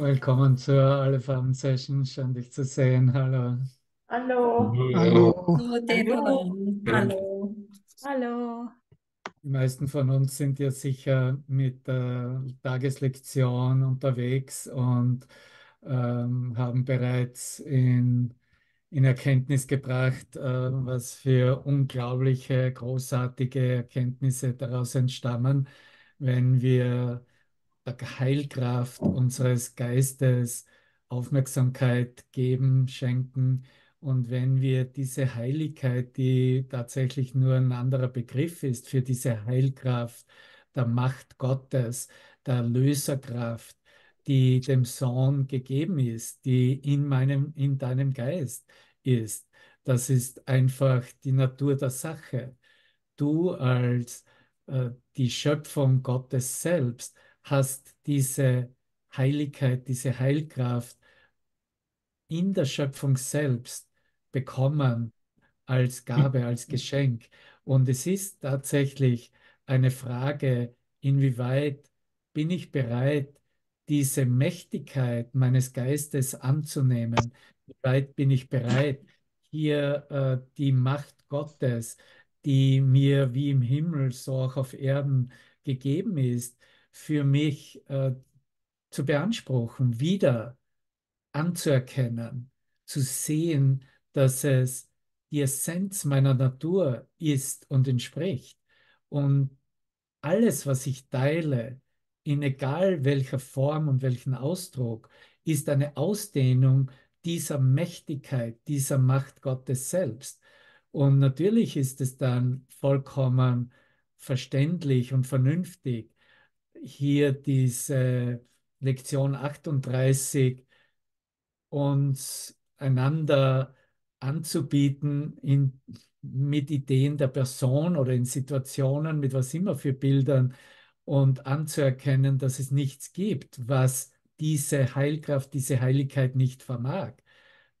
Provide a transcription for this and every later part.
Willkommen zur Alle Farben Session. Schön, dich zu sehen. Hallo. Hallo. Hallo. Hallo. Hallo. Hallo. Die meisten von uns sind ja sicher mit der Tageslektion unterwegs und ähm, haben bereits in, in Erkenntnis gebracht, äh, was für unglaubliche, großartige Erkenntnisse daraus entstammen, wenn wir Heilkraft unseres Geistes Aufmerksamkeit geben, schenken. Und wenn wir diese Heiligkeit, die tatsächlich nur ein anderer Begriff ist für diese Heilkraft der Macht Gottes, der Erlöserkraft, die dem Sohn gegeben ist, die in meinem, in deinem Geist ist, das ist einfach die Natur der Sache. Du als äh, die Schöpfung Gottes selbst hast diese Heiligkeit, diese Heilkraft in der Schöpfung selbst bekommen als Gabe, als Geschenk. Und es ist tatsächlich eine Frage, inwieweit bin ich bereit, diese Mächtigkeit meines Geistes anzunehmen? Wie weit bin ich bereit, hier äh, die Macht Gottes, die mir wie im Himmel so auch auf Erden gegeben ist, für mich äh, zu beanspruchen, wieder anzuerkennen, zu sehen, dass es die Essenz meiner Natur ist und entspricht. Und alles, was ich teile, in egal welcher Form und welchen Ausdruck, ist eine Ausdehnung dieser Mächtigkeit, dieser Macht Gottes selbst. Und natürlich ist es dann vollkommen verständlich und vernünftig, hier diese Lektion 38 uns einander anzubieten in, mit Ideen der Person oder in Situationen, mit was immer für Bildern und anzuerkennen, dass es nichts gibt, was diese Heilkraft, diese Heiligkeit nicht vermag.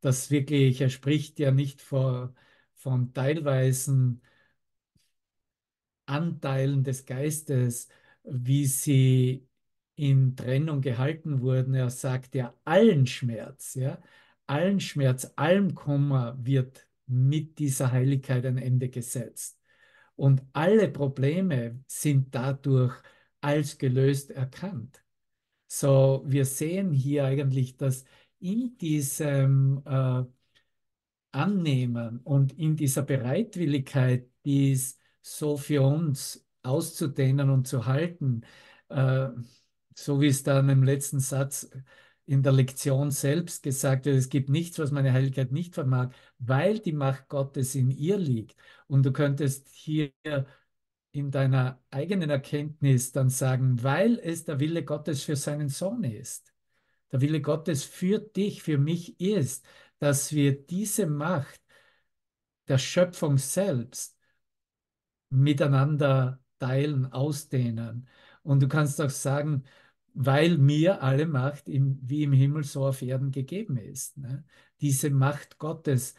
Das wirklich, er spricht ja nicht vor, von teilweisen Anteilen des Geistes, wie sie in Trennung gehalten wurden. Er sagt ja, allen Schmerz, ja, allen Schmerz, allem Kummer wird mit dieser Heiligkeit ein Ende gesetzt. Und alle Probleme sind dadurch als gelöst erkannt. So, wir sehen hier eigentlich, dass in diesem äh, Annehmen und in dieser Bereitwilligkeit, dies so für uns auszudehnen und zu halten, äh, so wie es dann im letzten Satz in der Lektion selbst gesagt wird, es gibt nichts, was meine Heiligkeit nicht vermag, weil die Macht Gottes in ihr liegt. Und du könntest hier in deiner eigenen Erkenntnis dann sagen, weil es der Wille Gottes für seinen Sohn ist. Der Wille Gottes für dich, für mich ist, dass wir diese Macht der Schöpfung selbst miteinander teilen, ausdehnen. Und du kannst auch sagen, weil mir alle Macht im, wie im Himmel so auf Erden gegeben ist. Ne? Diese Macht Gottes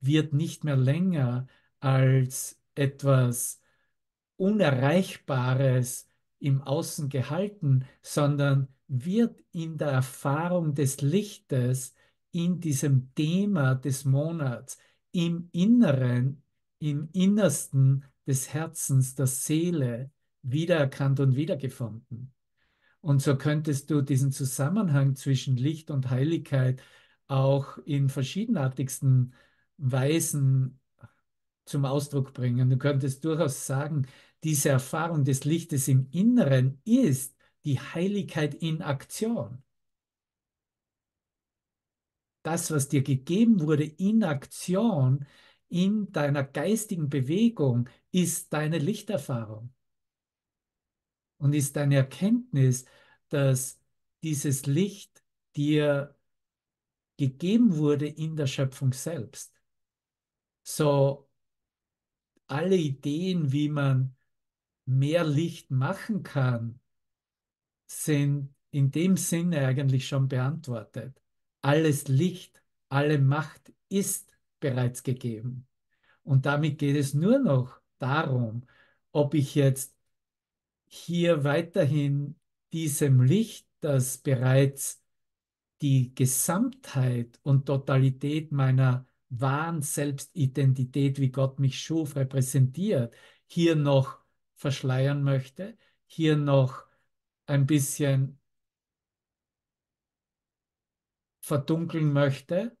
wird nicht mehr länger als etwas Unerreichbares im Außen gehalten, sondern wird in der Erfahrung des Lichtes, in diesem Thema des Monats, im Inneren, im Innersten des Herzens, der Seele wiedererkannt und wiedergefunden. Und so könntest du diesen Zusammenhang zwischen Licht und Heiligkeit auch in verschiedenartigsten Weisen zum Ausdruck bringen. Du könntest durchaus sagen, diese Erfahrung des Lichtes im Inneren ist die Heiligkeit in Aktion. Das, was dir gegeben wurde in Aktion, in deiner geistigen Bewegung, ist deine Lichterfahrung und ist deine Erkenntnis, dass dieses Licht dir gegeben wurde in der Schöpfung selbst. So alle Ideen, wie man mehr Licht machen kann, sind in dem Sinne eigentlich schon beantwortet. Alles Licht, alle Macht ist bereits gegeben. Und damit geht es nur noch darum, ob ich jetzt hier weiterhin diesem Licht, das bereits die Gesamtheit und Totalität meiner wahren Selbstidentität, wie Gott mich schuf, repräsentiert, hier noch verschleiern möchte, hier noch ein bisschen verdunkeln möchte,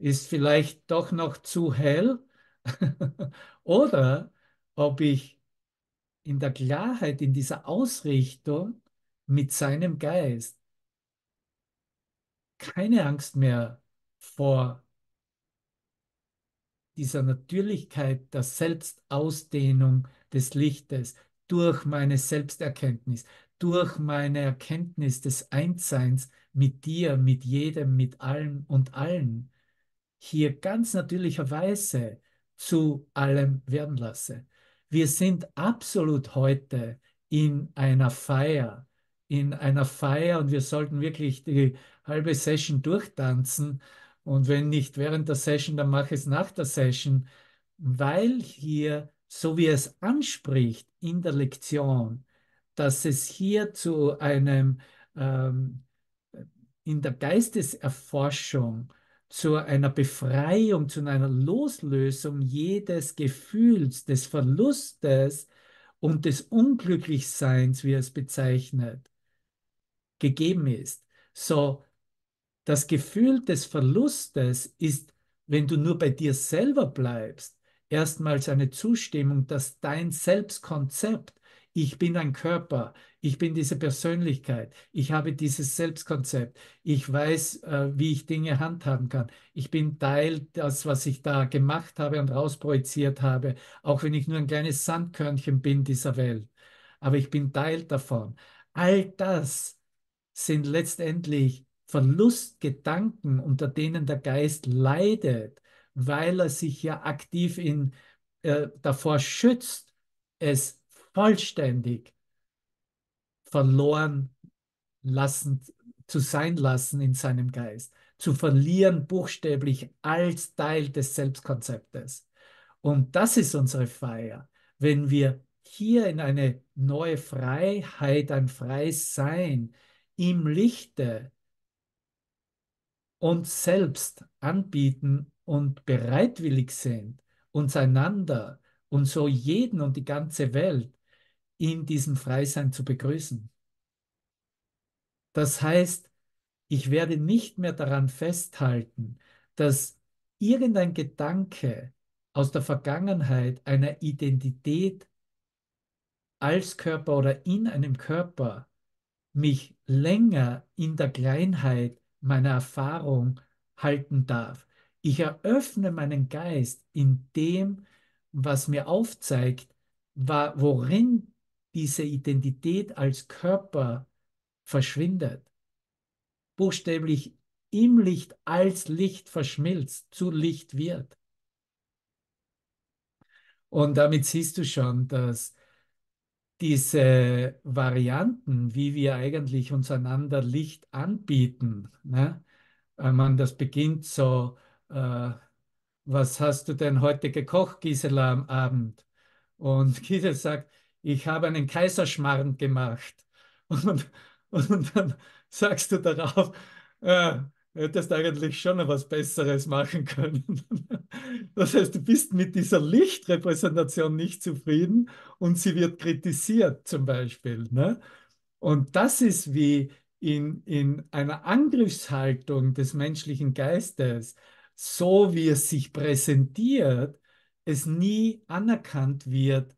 ist vielleicht doch noch zu hell. Oder ob ich in der Klarheit, in dieser Ausrichtung mit seinem Geist keine Angst mehr vor dieser Natürlichkeit der Selbstausdehnung des Lichtes durch meine Selbsterkenntnis, durch meine Erkenntnis des Einsseins mit dir, mit jedem, mit allem und allen, hier ganz natürlicherweise zu allem werden lasse. Wir sind absolut heute in einer Feier, in einer Feier und wir sollten wirklich die halbe Session durchtanzen. Und wenn nicht während der Session, dann mache ich es nach der Session, weil hier, so wie es anspricht in der Lektion, dass es hier zu einem, ähm, in der Geisteserforschung, zu einer Befreiung, zu einer Loslösung jedes Gefühls, des Verlustes und des Unglücklichseins, wie er es bezeichnet, gegeben ist. So, das Gefühl des Verlustes ist, wenn du nur bei dir selber bleibst, erstmals eine Zustimmung, dass dein Selbstkonzept, ich bin ein Körper, ich bin diese Persönlichkeit, ich habe dieses Selbstkonzept, ich weiß, äh, wie ich Dinge handhaben kann, ich bin Teil das, was ich da gemacht habe und rausprojiziert habe, auch wenn ich nur ein kleines Sandkörnchen bin dieser Welt, aber ich bin Teil davon. All das sind letztendlich Verlustgedanken, unter denen der Geist leidet, weil er sich ja aktiv in, äh, davor schützt, es vollständig verloren lassen, zu sein lassen in seinem Geist, zu verlieren buchstäblich als Teil des Selbstkonzeptes. Und das ist unsere Feier, wenn wir hier in eine neue Freiheit, ein freies Sein, im Lichte uns selbst anbieten und bereitwillig sind, uns einander und so jeden und die ganze Welt in diesem Freisein zu begrüßen. Das heißt, ich werde nicht mehr daran festhalten, dass irgendein Gedanke aus der Vergangenheit einer Identität als Körper oder in einem Körper mich länger in der Kleinheit meiner Erfahrung halten darf. Ich eröffne meinen Geist in dem, was mir aufzeigt, worin diese Identität als Körper verschwindet. Buchstäblich im Licht als Licht verschmilzt, zu Licht wird. Und damit siehst du schon, dass diese Varianten, wie wir eigentlich uns einander Licht anbieten, ne? man das beginnt so, äh, was hast du denn heute gekocht, Gisela, am Abend? Und Gisela sagt, ich habe einen Kaiserschmarrn gemacht. Und, und dann sagst du darauf, äh, hättest eigentlich schon noch was Besseres machen können. Das heißt, du bist mit dieser Lichtrepräsentation nicht zufrieden und sie wird kritisiert zum Beispiel. Ne? Und das ist wie in, in einer Angriffshaltung des menschlichen Geistes, so wie es sich präsentiert, es nie anerkannt wird,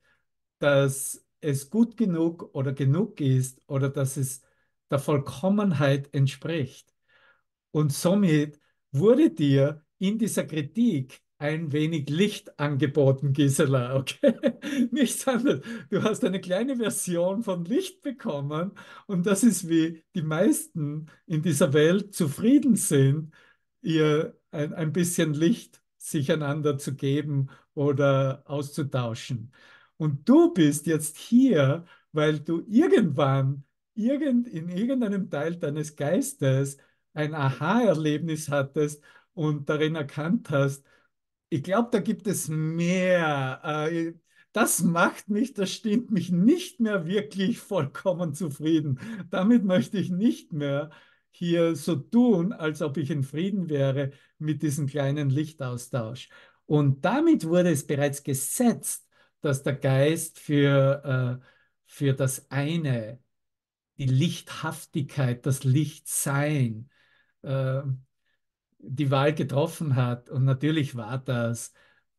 dass es gut genug oder genug ist oder dass es der Vollkommenheit entspricht. Und somit wurde dir in dieser Kritik ein wenig Licht angeboten, Gisela, okay? Nichts anderes. Du hast eine kleine Version von Licht bekommen und das ist, wie die meisten in dieser Welt zufrieden sind, ihr ein, ein bisschen Licht sich einander zu geben oder auszutauschen. Und du bist jetzt hier, weil du irgendwann irgend, in irgendeinem Teil deines Geistes ein Aha-Erlebnis hattest und darin erkannt hast, ich glaube, da gibt es mehr. Äh, das macht mich, das stimmt mich nicht mehr wirklich vollkommen zufrieden. Damit möchte ich nicht mehr hier so tun, als ob ich in Frieden wäre mit diesem kleinen Lichtaustausch. Und damit wurde es bereits gesetzt, dass der Geist für, äh, für das eine, die Lichthaftigkeit, das Lichtsein, äh, die Wahl getroffen hat. Und natürlich war das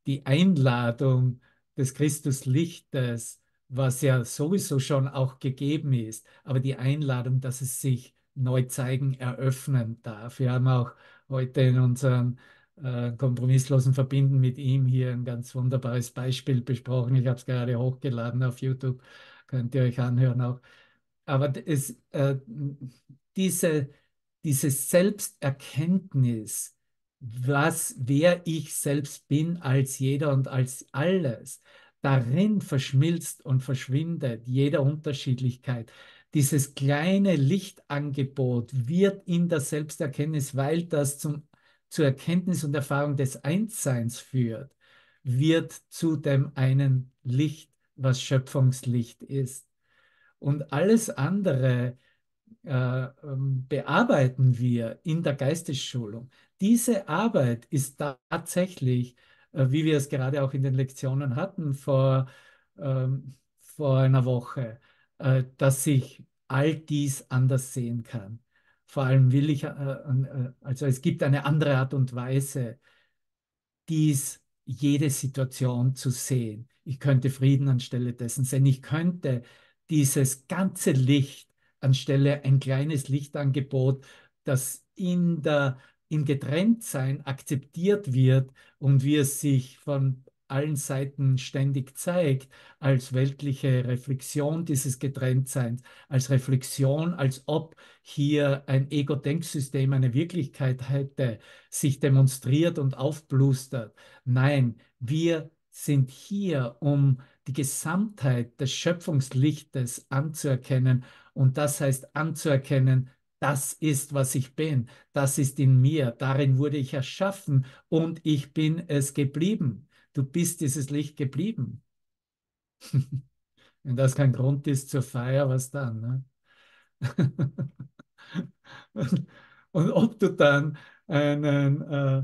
die Einladung des Christuslichtes, was ja sowieso schon auch gegeben ist, aber die Einladung, dass es sich neu zeigen, eröffnen darf. Wir haben auch heute in unserem äh, kompromisslosen Verbinden mit ihm hier ein ganz wunderbares Beispiel besprochen. Ich habe es gerade hochgeladen auf YouTube, könnt ihr euch anhören auch. Aber es, äh, diese, diese Selbsterkenntnis, was, wer ich selbst bin als jeder und als alles, darin verschmilzt und verschwindet jede Unterschiedlichkeit. Dieses kleine Lichtangebot wird in der Selbsterkenntnis, weil das zum, zur Erkenntnis und Erfahrung des Einsseins führt, wird zu dem einen Licht, was Schöpfungslicht ist. Und alles andere äh, ähm, bearbeiten wir in der Geistesschulung. Diese Arbeit ist tatsächlich, äh, wie wir es gerade auch in den Lektionen hatten vor, ähm, vor einer Woche, äh, dass ich all dies anders sehen kann. Vor allem will ich, äh, äh, also es gibt eine andere Art und Weise, dies jede Situation zu sehen. Ich könnte Frieden anstelle dessen sehen. Ich könnte dieses ganze Licht anstelle ein kleines Lichtangebot, das in der im Getrenntsein akzeptiert wird und wie es sich von allen Seiten ständig zeigt, als weltliche Reflexion dieses Getrenntseins, als Reflexion, als ob hier ein Ego-Denksystem eine Wirklichkeit hätte, sich demonstriert und aufblustert. Nein, wir sind hier, um die Gesamtheit des Schöpfungslichtes anzuerkennen. Und das heißt anzuerkennen, das ist, was ich bin, das ist in mir, darin wurde ich erschaffen und ich bin es geblieben. Du bist dieses Licht geblieben. Wenn das kein Grund ist zur Feier, was dann? Ne? und, ob du dann einen, äh,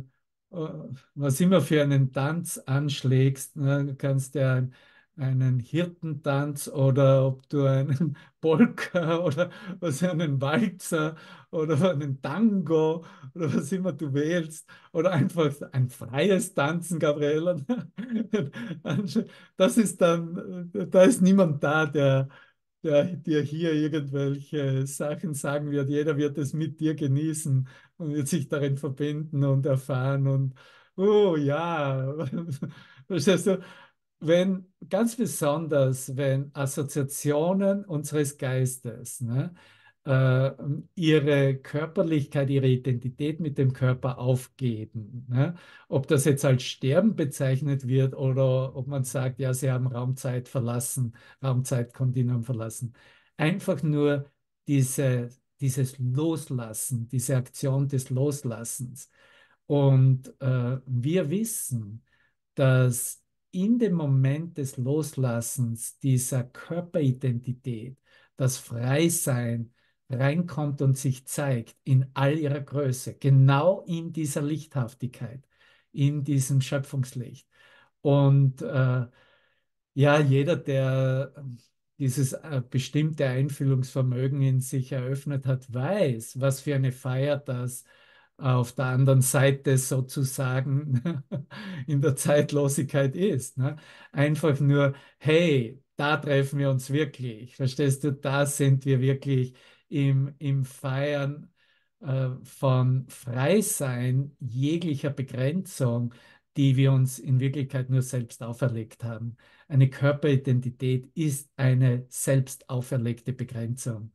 äh was immer für einen Tanz anschlägst, ne? du kannst ja einen Hirtentanz oder ob du einen Polka oder was einen Walzer oder einen Tango oder was immer du wählst oder einfach ein freies Tanzen, Gabriela. Das ist dann, da ist niemand da, der, der dir hier irgendwelche Sachen sagen wird. Jeder wird es mit dir genießen und wird sich darin verbinden und erfahren und oh ja, verstehst du? Wenn, ganz besonders, wenn Assoziationen unseres Geistes ne, äh, ihre Körperlichkeit, ihre Identität mit dem Körper aufgeben, ne, ob das jetzt als Sterben bezeichnet wird oder ob man sagt, ja, sie haben Raumzeit verlassen, Raumzeitkontinuum verlassen. Einfach nur diese, dieses Loslassen, diese Aktion des Loslassens. Und äh, wir wissen, dass in dem Moment des Loslassens dieser Körperidentität das Freisein reinkommt und sich zeigt in all ihrer Größe, genau in dieser Lichthaftigkeit, in diesem Schöpfungslicht. Und äh, ja, jeder, der dieses äh, bestimmte Einfühlungsvermögen in sich eröffnet hat, weiß, was für eine Feier das ist auf der anderen Seite sozusagen in der Zeitlosigkeit ist. Ne? Einfach nur, hey, da treffen wir uns wirklich. Verstehst du, da sind wir wirklich im, im Feiern äh, von Freisein jeglicher Begrenzung, die wir uns in Wirklichkeit nur selbst auferlegt haben. Eine Körperidentität ist eine selbst auferlegte Begrenzung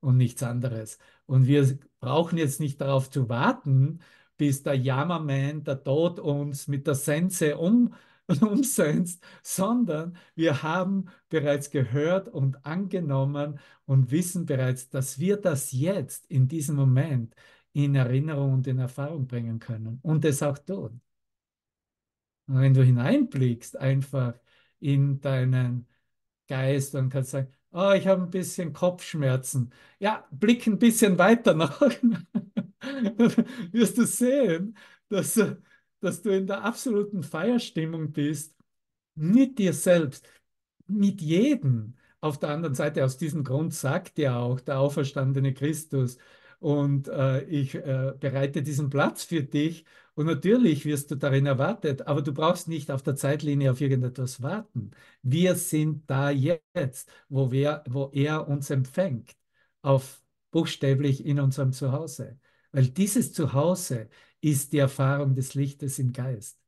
und nichts anderes. Und wir brauchen jetzt nicht darauf zu warten, bis der Jammerman, der Tod uns mit der Sense um, umsetzt, sondern wir haben bereits gehört und angenommen und wissen bereits, dass wir das jetzt in diesem Moment in Erinnerung und in Erfahrung bringen können und es auch tun. Und wenn du hineinblickst, einfach in deinen Geist und kannst sagen, oh, ich habe ein bisschen Kopfschmerzen. Ja, blick ein bisschen weiter nach. wirst du sehen, dass, dass du in der absoluten Feierstimmung bist mit dir selbst, mit jedem. Auf der anderen Seite, aus diesem Grund sagt ja auch der auferstandene Christus, und äh, ich äh, bereite diesen Platz für dich. Und natürlich wirst du darin erwartet, aber du brauchst nicht auf der Zeitlinie auf irgendetwas warten. Wir sind da jetzt, wo, wir, wo er uns empfängt, auf buchstäblich in unserem Zuhause. Weil dieses Zuhause ist die Erfahrung des Lichtes im Geist.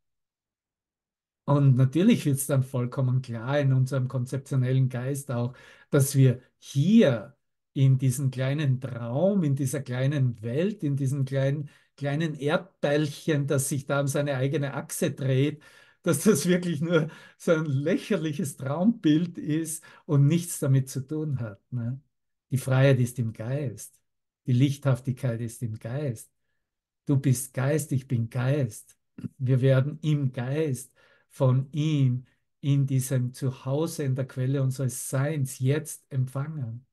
Und natürlich wird es dann vollkommen klar in unserem konzeptionellen Geist auch, dass wir hier in diesem kleinen Traum, in dieser kleinen Welt, in diesem kleinen, kleinen Erdteilchen, das sich da um seine eigene Achse dreht, dass das wirklich nur so ein lächerliches Traumbild ist und nichts damit zu tun hat. Ne? Die Freiheit ist im Geist. Die Lichthaftigkeit ist im Geist. Du bist Geist, ich bin Geist. Wir werden im Geist von ihm in diesem Zuhause, in der Quelle unseres Seins jetzt empfangen.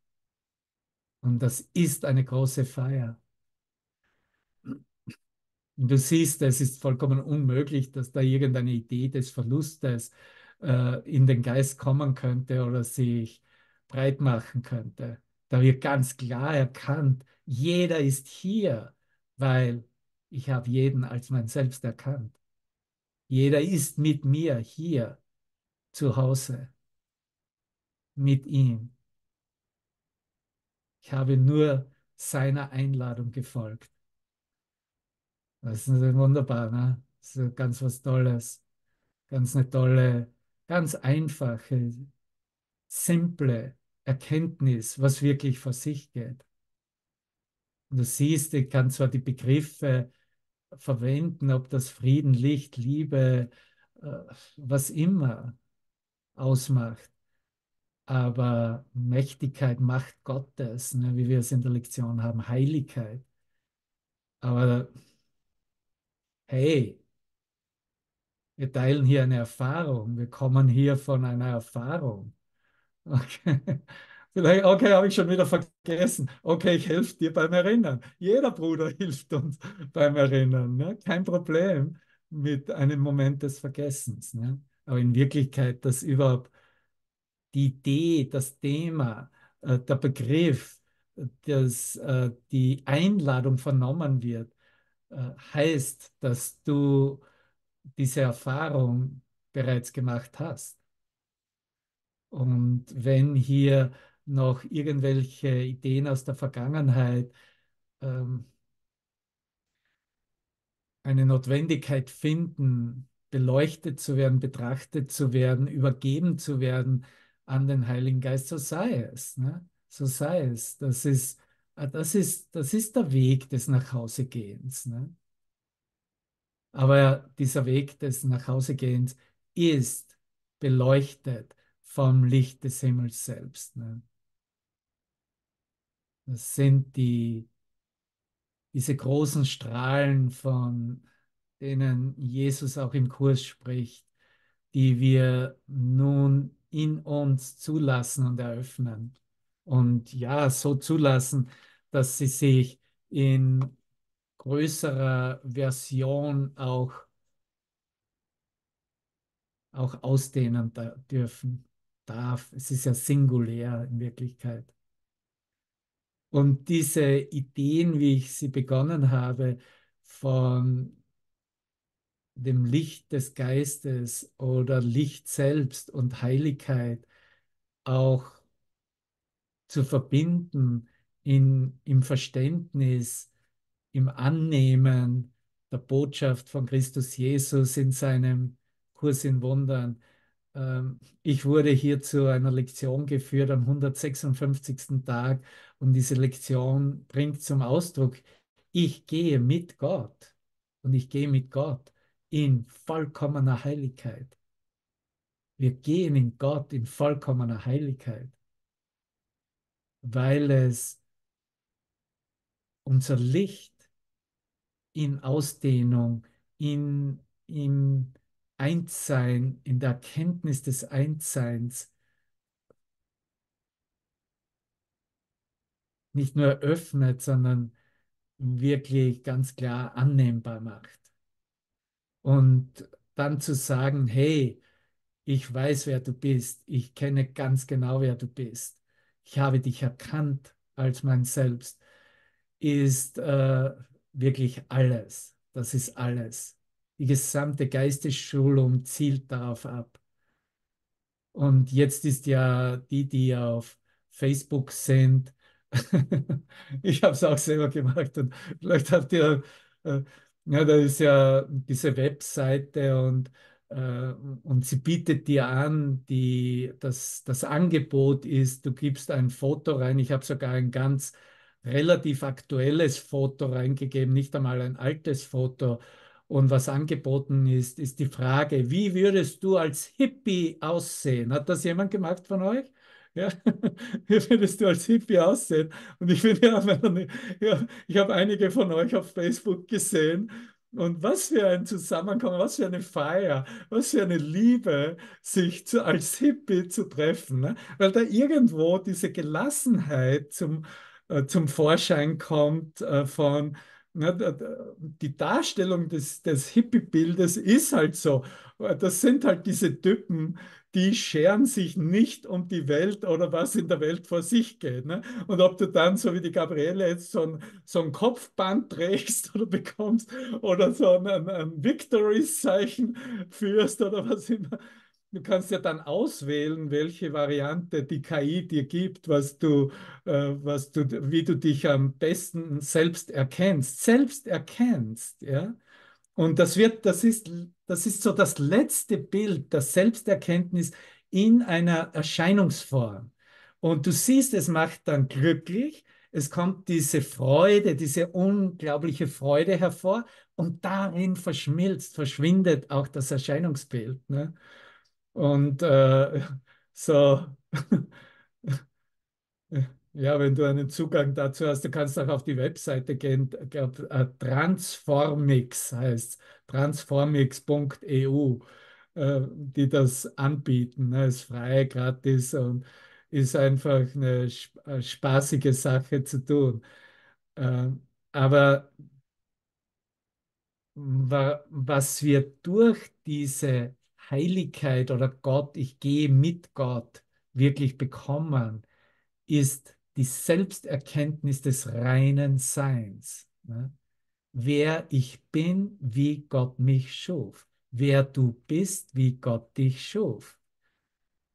Und das ist eine große Feier. Und du siehst, es ist vollkommen unmöglich, dass da irgendeine Idee des Verlustes äh, in den Geist kommen könnte oder sich breit machen könnte. Da wird ganz klar erkannt, jeder ist hier, weil ich habe jeden als mein Selbst erkannt. Jeder ist mit mir hier zu Hause, mit ihm. Ich habe nur seiner Einladung gefolgt. Das ist wunderbar, ne? Das ist ganz was Tolles. Ganz eine tolle, ganz einfache, simple Erkenntnis, was wirklich vor sich geht. Und du siehst, ich kann zwar die Begriffe verwenden, ob das Frieden, Licht, Liebe, äh, was immer ausmacht aber Mächtigkeit, Macht Gottes, ne, wie wir es in der Lektion haben, Heiligkeit. Aber hey, wir teilen hier eine Erfahrung, wir kommen hier von einer Erfahrung. Okay. Vielleicht, okay, habe ich schon wieder vergessen. Okay, ich helfe dir beim Erinnern. Jeder Bruder hilft uns beim Erinnern. Ne? Kein Problem mit einem Moment des Vergessens. Ne? Aber in Wirklichkeit, das überhaupt die Idee, das Thema, äh, der Begriff, dass äh, die Einladung vernommen wird, äh, heißt, dass du diese Erfahrung bereits gemacht hast. Und wenn hier noch irgendwelche Ideen aus der Vergangenheit ähm, eine Notwendigkeit finden, beleuchtet zu werden, betrachtet zu werden, übergeben zu werden, an den Heiligen Geist, so sei es. Ne? So sei es. Das ist, äh, das ist, das ist der Weg des Nachhausegehens. Ne? Aber dieser Weg des Nachhausegehens ist beleuchtet vom Licht des Himmels selbst. Ne? Das sind die, diese großen Strahlen, von denen Jesus auch im Kurs spricht, die wir nun in uns zulassen und eröffnen. Und ja, so zulassen, dass sie sich in größerer Version auch, auch ausdehnen dürfen. Darf. Es ist ja singulär in Wirklichkeit. Und diese Ideen, wie ich sie begonnen habe, von dem Licht des Geistes oder Licht selbst und Heiligkeit auch zu verbinden in, im Verständnis, im Annehmen der Botschaft von Christus Jesus in seinem Kurs in Wundern. Ähm, ich wurde hier zu einer Lektion geführt am 156. Tag und diese Lektion bringt zum Ausdruck, ich gehe mit Gott und ich gehe mit Gott in vollkommener Heiligkeit. Wir gehen in Gott in vollkommener Heiligkeit, weil es unser Licht in Ausdehnung, in, im Einssein, in der Erkenntnis des Einsseins nicht nur öffnet, sondern wirklich ganz klar annehmbar macht. Und dann zu sagen, hey, ich weiß, wer du bist, ich kenne ganz genau, wer du bist, ich habe dich erkannt als mein Selbst, ist äh, wirklich alles. Das ist alles. Die gesamte Geistesschulung zielt darauf ab. Und jetzt ist ja die, die auf Facebook sind, ich habe es auch selber gemacht und vielleicht habt ihr, äh, ja, da ist ja diese Webseite und, äh, und sie bietet dir an, die, das, das Angebot ist, du gibst ein Foto rein, ich habe sogar ein ganz relativ aktuelles Foto reingegeben, nicht einmal ein altes Foto. Und was angeboten ist, ist die Frage, wie würdest du als Hippie aussehen? Hat das jemand gemacht von euch? Ja, wie würdest du als Hippie aussehen? Und ich finde, ja, ja, ich habe einige von euch auf Facebook gesehen. Und was für ein Zusammenkommen, was für eine Feier, was für eine Liebe, sich zu, als Hippie zu treffen. Ne? Weil da irgendwo diese Gelassenheit zum, äh, zum Vorschein kommt äh, von, na, die Darstellung des, des Hippie-Bildes ist halt so. Das sind halt diese Typen, die scheren sich nicht um die Welt oder was in der Welt vor sich geht. Ne? Und ob du dann, so wie die Gabriele, jetzt so ein, so ein Kopfband trägst oder bekommst oder so ein, ein Victory-Zeichen führst oder was immer, Du kannst ja dann auswählen, welche Variante die KI dir gibt, was du, äh, was du, wie du dich am besten selbst erkennst. Selbst erkennst, ja. Und das wird, das ist, das ist so das letzte Bild der Selbsterkenntnis in einer Erscheinungsform. Und du siehst, es macht dann glücklich, es kommt diese Freude, diese unglaubliche Freude hervor und darin verschmilzt, verschwindet auch das Erscheinungsbild. Ne? Und äh, so, ja, wenn du einen Zugang dazu hast, du kannst auch auf die Webseite gehen, glaub, äh, Transformix heißt transformix.eu, äh, die das anbieten. Ne? Ist frei, gratis und ist einfach eine äh, spaßige Sache zu tun. Äh, aber was wir durch diese Heiligkeit oder Gott, ich gehe mit Gott wirklich bekommen, ist die Selbsterkenntnis des reinen Seins. Ne? Wer ich bin, wie Gott mich schuf. Wer du bist, wie Gott dich schuf.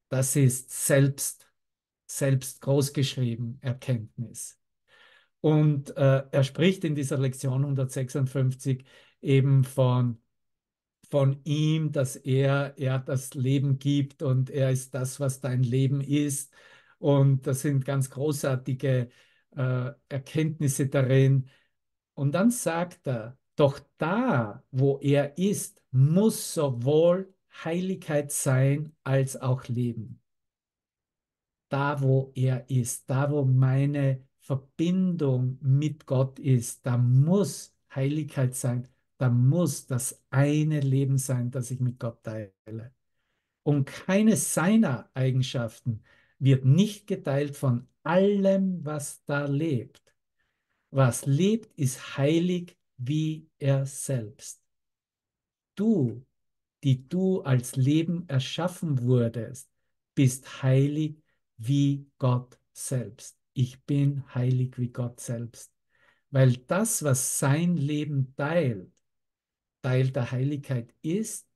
Das ist selbst, selbst großgeschrieben Erkenntnis. Und äh, er spricht in dieser Lektion 156 eben von von ihm, dass er, er das Leben gibt und er ist das, was dein Leben ist. Und das sind ganz großartige äh, Erkenntnisse darin. Und dann sagt er, doch da, wo er ist, muss sowohl Heiligkeit sein als auch Leben. Da, wo er ist, da, wo meine Verbindung mit Gott ist, da muss Heiligkeit sein da muss das eine Leben sein, das ich mit Gott teile. Und keine seiner Eigenschaften wird nicht geteilt von allem, was da lebt. Was lebt, ist heilig wie er selbst. Du, die du als Leben erschaffen wurdest, bist heilig wie Gott selbst. Ich bin heilig wie Gott selbst. Weil das, was sein Leben teilt, Teil der Heiligkeit ist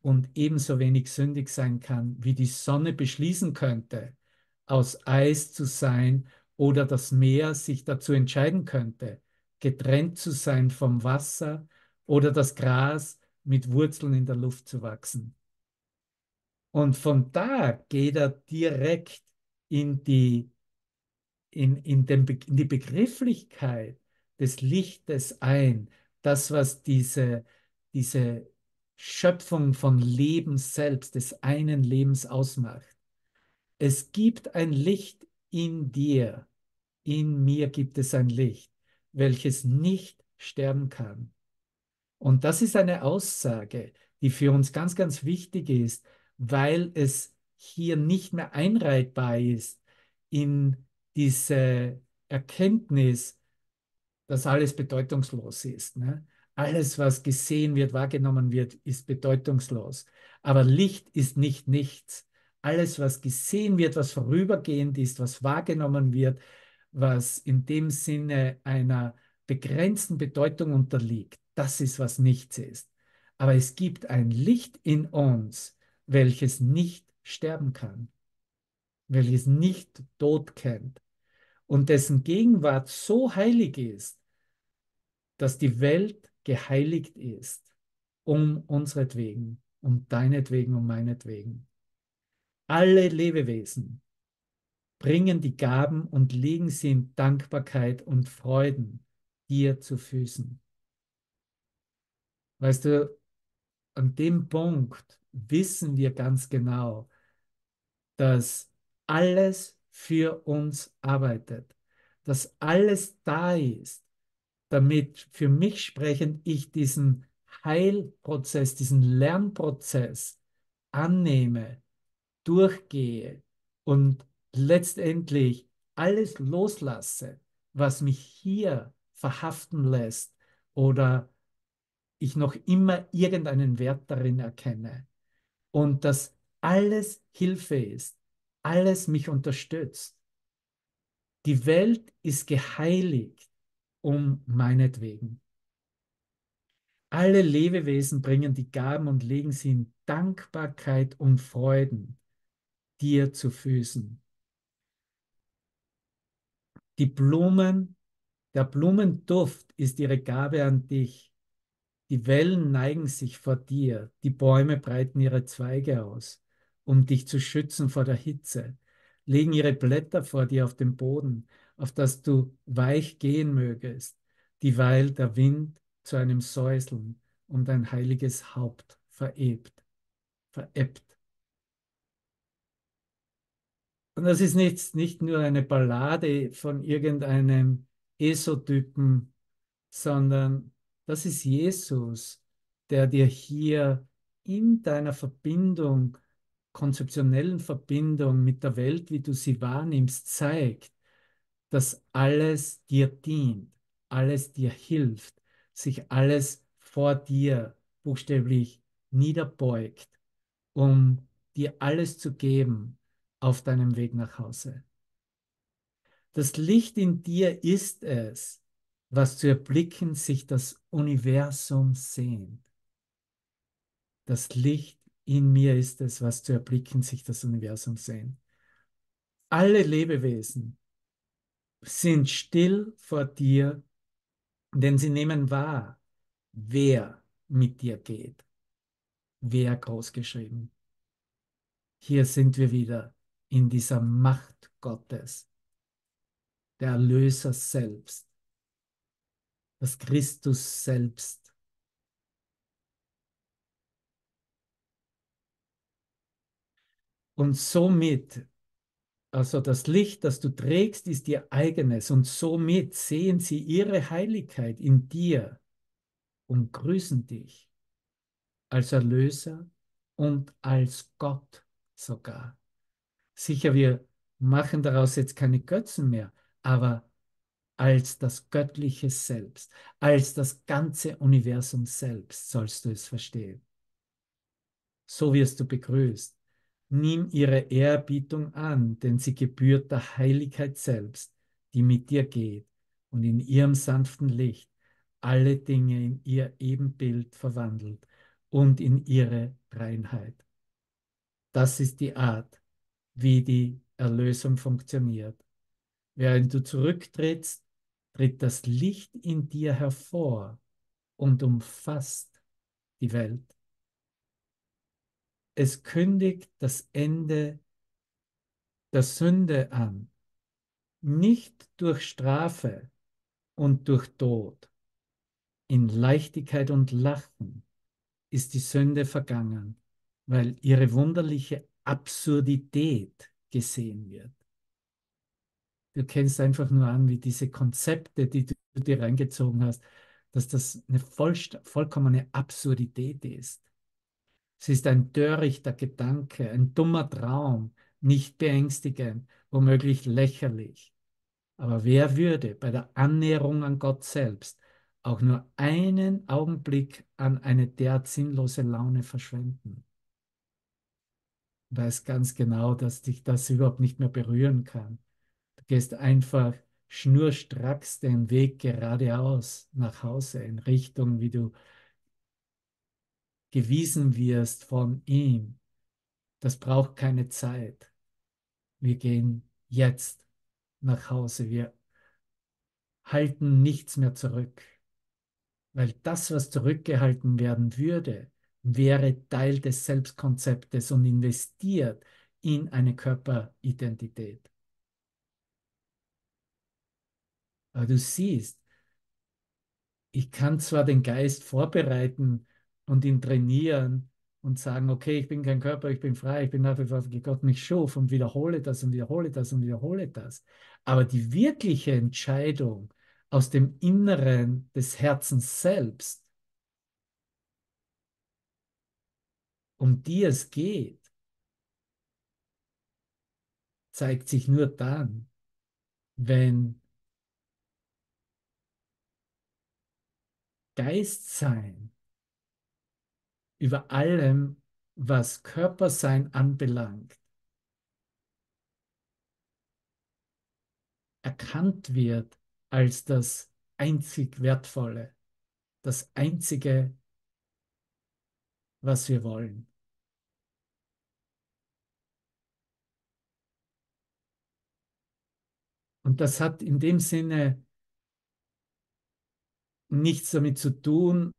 und ebenso wenig sündig sein kann, wie die Sonne beschließen könnte, aus Eis zu sein oder das Meer sich dazu entscheiden könnte, getrennt zu sein vom Wasser oder das Gras mit Wurzeln in der Luft zu wachsen. Und von da geht er direkt in die, in, in, den, in die Begrifflichkeit des Lichtes ein, das, was diese diese Schöpfung von Leben selbst, des einen Lebens ausmacht. Es gibt ein Licht in dir, in mir gibt es ein Licht, welches nicht sterben kann. Und das ist eine Aussage, die für uns ganz, ganz wichtig ist, weil es hier nicht mehr einreitbar ist in diese Erkenntnis, dass alles bedeutungslos ist. Ne? Alles, was gesehen wird, wahrgenommen wird, ist bedeutungslos. Aber Licht ist nicht nichts. Alles, was gesehen wird, was vorübergehend ist, was wahrgenommen wird, was in dem Sinne einer begrenzten Bedeutung unterliegt, das ist, was nichts ist. Aber es gibt ein Licht in uns, welches nicht sterben kann, welches nicht Tod kennt und dessen Gegenwart so heilig ist, dass die Welt geheiligt ist, um unsretwegen, um deinetwegen, um meinetwegen. Alle Lebewesen bringen die Gaben und legen sie in Dankbarkeit und Freuden dir zu Füßen. Weißt du, an dem Punkt wissen wir ganz genau, dass alles für uns arbeitet, dass alles da ist, damit für mich sprechend ich diesen Heilprozess, diesen Lernprozess annehme, durchgehe und letztendlich alles loslasse, was mich hier verhaften lässt oder ich noch immer irgendeinen Wert darin erkenne und dass alles Hilfe ist, alles mich unterstützt. Die Welt ist geheiligt um meinetwegen. Alle Lebewesen bringen die Gaben und legen sie in Dankbarkeit und Freuden dir zu Füßen. Die Blumen, der Blumenduft ist ihre Gabe an dich. Die Wellen neigen sich vor dir, die Bäume breiten ihre Zweige aus, um dich zu schützen vor der Hitze, legen ihre Blätter vor dir auf den Boden, auf das du weich gehen mögest, dieweil der Wind zu einem Säuseln um dein heiliges Haupt verebt, verebbt. Und das ist nicht, nicht nur eine Ballade von irgendeinem Esotypen, sondern das ist Jesus, der dir hier in deiner Verbindung, konzeptionellen Verbindung mit der Welt, wie du sie wahrnimmst, zeigt, dass alles dir dient, alles dir hilft, sich alles vor dir buchstäblich niederbeugt, um dir alles zu geben auf deinem Weg nach Hause. Das Licht in dir ist es, was zu erblicken sich das Universum sehnt. Das Licht in mir ist es, was zu erblicken sich das Universum sehnt. Alle Lebewesen sind still vor dir, denn sie nehmen wahr, wer mit dir geht. Wer großgeschrieben. Hier sind wir wieder in dieser Macht Gottes, der Erlöser selbst das Christus selbst. Und somit, also das Licht, das du trägst, ist ihr eigenes und somit sehen sie ihre Heiligkeit in dir und grüßen dich als Erlöser und als Gott sogar. Sicher, wir machen daraus jetzt keine Götzen mehr, aber als das göttliche Selbst, als das ganze Universum selbst sollst du es verstehen. So wirst du begrüßt. Nimm ihre Ehrerbietung an, denn sie gebührt der Heiligkeit selbst, die mit dir geht und in ihrem sanften Licht alle Dinge in ihr Ebenbild verwandelt und in ihre Reinheit. Das ist die Art, wie die Erlösung funktioniert. Während du zurücktrittst, tritt das Licht in dir hervor und umfasst die Welt. Es kündigt das Ende der Sünde an, nicht durch Strafe und durch Tod. In Leichtigkeit und Lachen ist die Sünde vergangen, weil ihre wunderliche Absurdität gesehen wird. Du kennst einfach nur an, wie diese Konzepte, die du dir reingezogen hast, dass das eine voll, vollkommene Absurdität ist. Es ist ein törichter Gedanke, ein dummer Traum, nicht beängstigend, womöglich lächerlich. Aber wer würde bei der Annäherung an Gott selbst auch nur einen Augenblick an eine derart sinnlose Laune verschwenden? Weiß ganz genau, dass dich das überhaupt nicht mehr berühren kann. Du gehst einfach schnurstracks den Weg geradeaus nach Hause in Richtung, wie du gewiesen wirst von ihm. Das braucht keine Zeit. Wir gehen jetzt nach Hause. Wir halten nichts mehr zurück. Weil das, was zurückgehalten werden würde, wäre Teil des Selbstkonzeptes und investiert in eine Körperidentität. Aber du siehst, ich kann zwar den Geist vorbereiten und ihn trainieren und sagen, okay, ich bin kein Körper, ich bin frei, ich bin nach wie vor, Gott mich schuf und wiederhole das und wiederhole das und wiederhole das. Aber die wirkliche Entscheidung aus dem Inneren des Herzens selbst, um die es geht, zeigt sich nur dann, wenn Geistsein über allem, was Körpersein anbelangt, erkannt wird als das einzig Wertvolle, das Einzige, was wir wollen. Und das hat in dem Sinne nichts damit zu tun,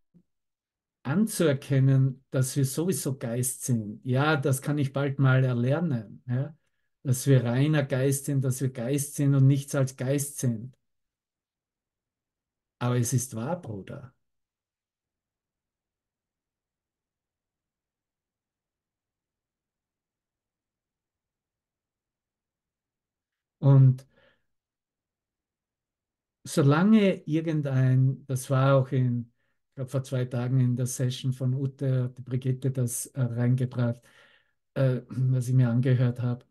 anzuerkennen, dass wir sowieso Geist sind. Ja, das kann ich bald mal erlernen, ja? dass wir reiner Geist sind, dass wir Geist sind und nichts als Geist sind. Aber es ist wahr, Bruder. Und solange irgendein, das war auch in, ich glaube vor zwei Tagen in der Session von Ute, hat die Brigitte das äh, reingebracht, äh, was ich mir angehört habe,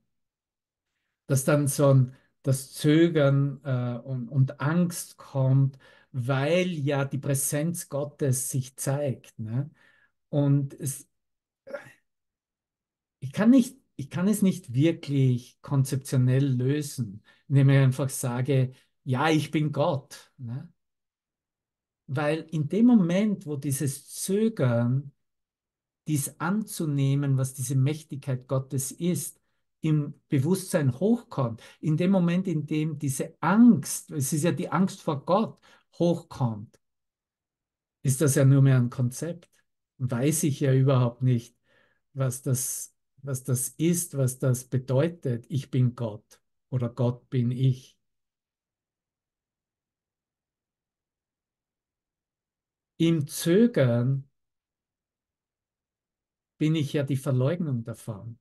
dass dann so ein, das Zögern äh, und, und Angst kommt, weil ja die Präsenz Gottes sich zeigt. Ne? Und es, ich kann nicht, ich kann es nicht wirklich konzeptionell lösen, indem ich einfach sage, ja, ich bin Gott. Ne? Weil in dem Moment, wo dieses Zögern, dies anzunehmen, was diese Mächtigkeit Gottes ist, im Bewusstsein hochkommt, in dem Moment, in dem diese Angst, es ist ja die Angst vor Gott, hochkommt, ist das ja nur mehr ein Konzept. Weiß ich ja überhaupt nicht, was das, was das ist, was das bedeutet. Ich bin Gott oder Gott bin ich. Im Zögern bin ich ja die Verleugnung davon.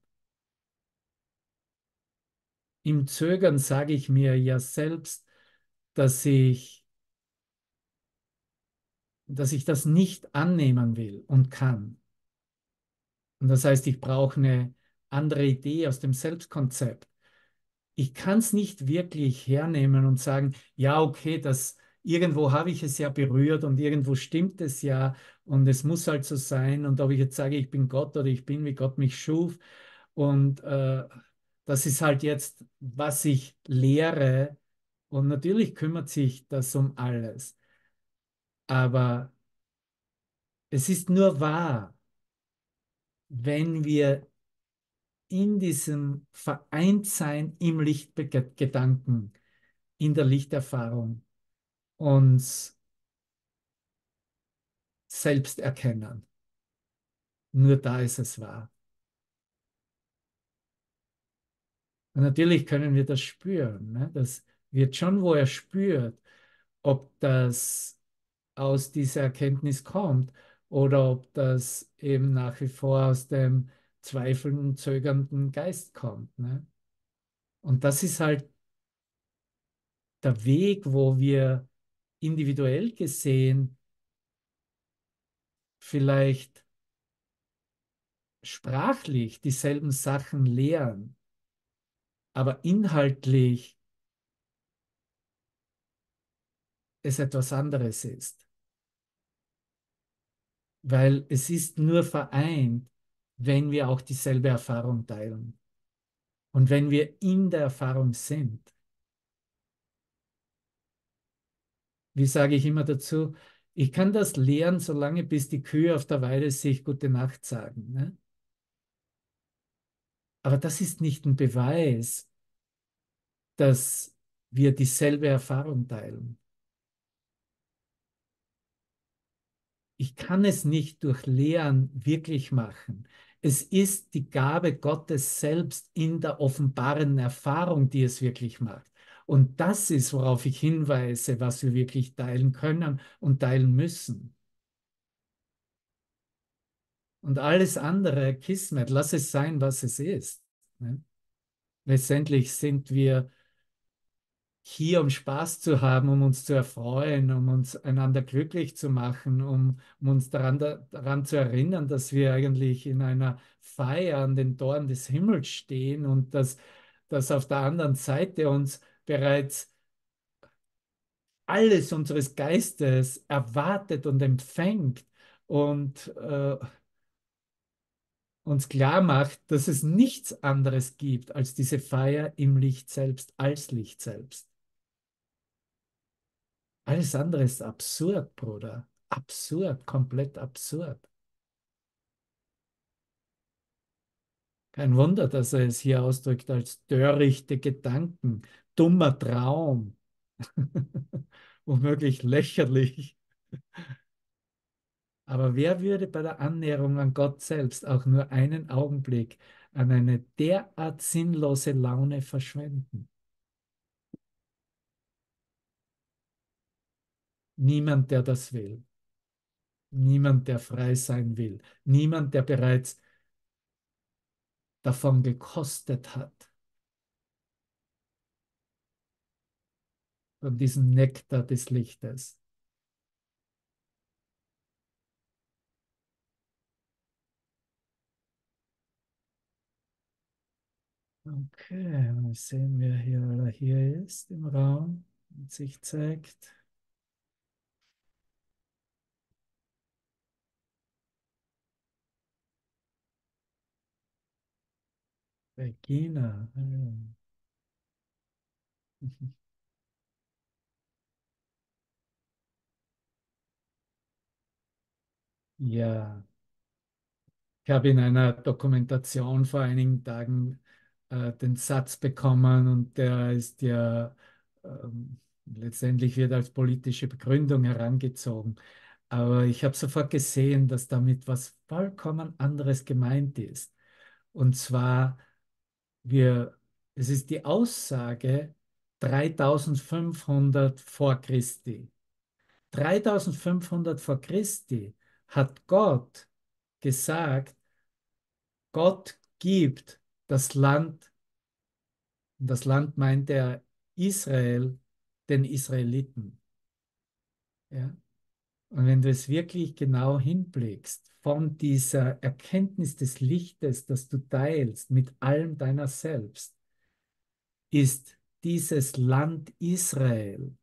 Im Zögern sage ich mir ja selbst, dass ich, dass ich das nicht annehmen will und kann. Und das heißt, ich brauche eine andere Idee aus dem Selbstkonzept. Ich kann es nicht wirklich hernehmen und sagen, ja, okay, das irgendwo habe ich es ja berührt und irgendwo stimmt es ja und es muss halt so sein. Und ob ich jetzt sage, ich bin Gott oder ich bin, wie Gott mich schuf und äh, das ist halt jetzt, was ich lehre. Und natürlich kümmert sich das um alles. Aber es ist nur wahr, wenn wir in diesem Vereintsein im Lichtgedanken, in der Lichterfahrung uns selbst erkennen. Nur da ist es wahr. Und natürlich können wir das spüren. Ne? Das wird schon, wo er spürt, ob das aus dieser Erkenntnis kommt oder ob das eben nach wie vor aus dem zweifelnden, zögernden Geist kommt. Ne? Und das ist halt der Weg, wo wir individuell gesehen vielleicht sprachlich dieselben Sachen lehren, aber inhaltlich es etwas anderes ist. Weil es ist nur vereint, wenn wir auch dieselbe Erfahrung teilen. Und wenn wir in der Erfahrung sind. Wie sage ich immer dazu? Ich kann das lehren, solange bis die Kühe auf der Weide sich gute Nacht sagen. Ne? Aber das ist nicht ein Beweis, dass wir dieselbe Erfahrung teilen. Ich kann es nicht durch Lehren wirklich machen. Es ist die Gabe Gottes selbst in der offenbaren Erfahrung, die es wirklich macht. Und das ist, worauf ich hinweise, was wir wirklich teilen können und teilen müssen. Und alles andere, Kismet, lass es sein, was es ist. Ne? Letztendlich sind wir hier, um Spaß zu haben, um uns zu erfreuen, um uns einander glücklich zu machen, um, um uns daran, daran zu erinnern, dass wir eigentlich in einer Feier an den Toren des Himmels stehen und dass, dass auf der anderen Seite uns bereits alles unseres Geistes erwartet und empfängt und äh, uns klar macht, dass es nichts anderes gibt als diese Feier im Licht selbst, als Licht selbst. Alles andere ist absurd, Bruder. Absurd, komplett absurd. Kein Wunder, dass er es hier ausdrückt als törichte Gedanken, dummer Traum, womöglich lächerlich. Aber wer würde bei der Annäherung an Gott selbst auch nur einen Augenblick an eine derart sinnlose Laune verschwenden? Niemand, der das will. Niemand, der frei sein will. Niemand, der bereits davon gekostet hat. Von diesem Nektar des Lichtes. Okay, mal sehen, wer hier, hier ist im Raum und sich zeigt. Regina. Ja, ich habe in einer Dokumentation vor einigen Tagen äh, den Satz bekommen und der ist ja ähm, letztendlich wird als politische Begründung herangezogen. Aber ich habe sofort gesehen, dass damit was vollkommen anderes gemeint ist. Und zwar wir, es ist die Aussage 3500 vor Christi. 3500 vor Christi hat Gott gesagt, Gott gibt das Land, das Land meint er Israel, den Israeliten. Ja? Und wenn du es wirklich genau hinblickst, von dieser Erkenntnis des Lichtes, das du teilst mit allem deiner selbst, ist dieses Land Israel,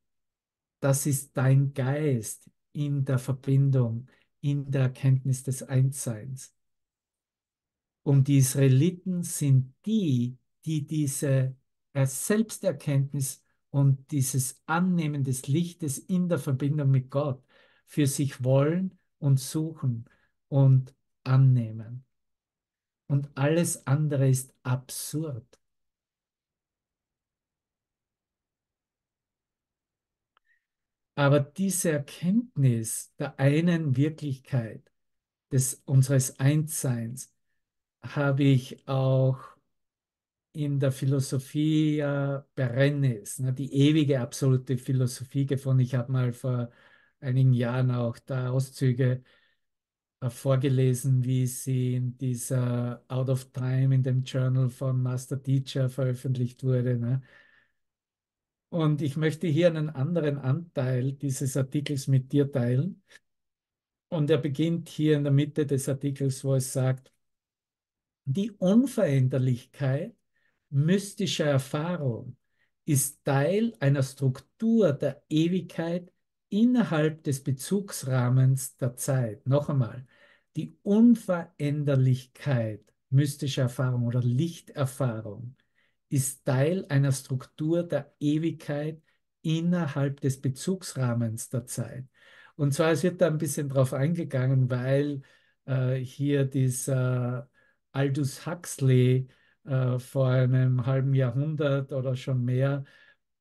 das ist dein Geist in der Verbindung, in der Erkenntnis des Einsseins. Und die Israeliten sind die, die diese Selbsterkenntnis und dieses Annehmen des Lichtes in der Verbindung mit Gott für sich wollen und suchen und annehmen. Und alles andere ist absurd. Aber diese Erkenntnis der einen Wirklichkeit des unseres Einsseins habe ich auch in der Philosophie äh, Berennis, ne, die ewige absolute Philosophie gefunden. Ich habe mal vor einigen Jahren auch da Auszüge äh, vorgelesen, wie sie in dieser Out of Time in dem Journal von Master Teacher veröffentlicht wurde. Ne? Und ich möchte hier einen anderen Anteil dieses Artikels mit dir teilen. Und er beginnt hier in der Mitte des Artikels, wo es sagt, die Unveränderlichkeit mystischer Erfahrung ist Teil einer Struktur der Ewigkeit innerhalb des Bezugsrahmens der Zeit. Noch einmal, die Unveränderlichkeit mystischer Erfahrung oder Lichterfahrung ist Teil einer Struktur der Ewigkeit innerhalb des Bezugsrahmens der Zeit. Und zwar, es wird da ein bisschen drauf eingegangen, weil äh, hier dieser Aldous Huxley äh, vor einem halben Jahrhundert oder schon mehr